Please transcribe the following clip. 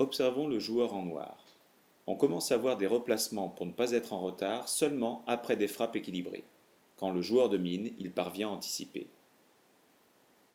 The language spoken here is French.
Observons le joueur en noir. On commence à voir des replacements pour ne pas être en retard seulement après des frappes équilibrées. Quand le joueur domine, il parvient à anticiper.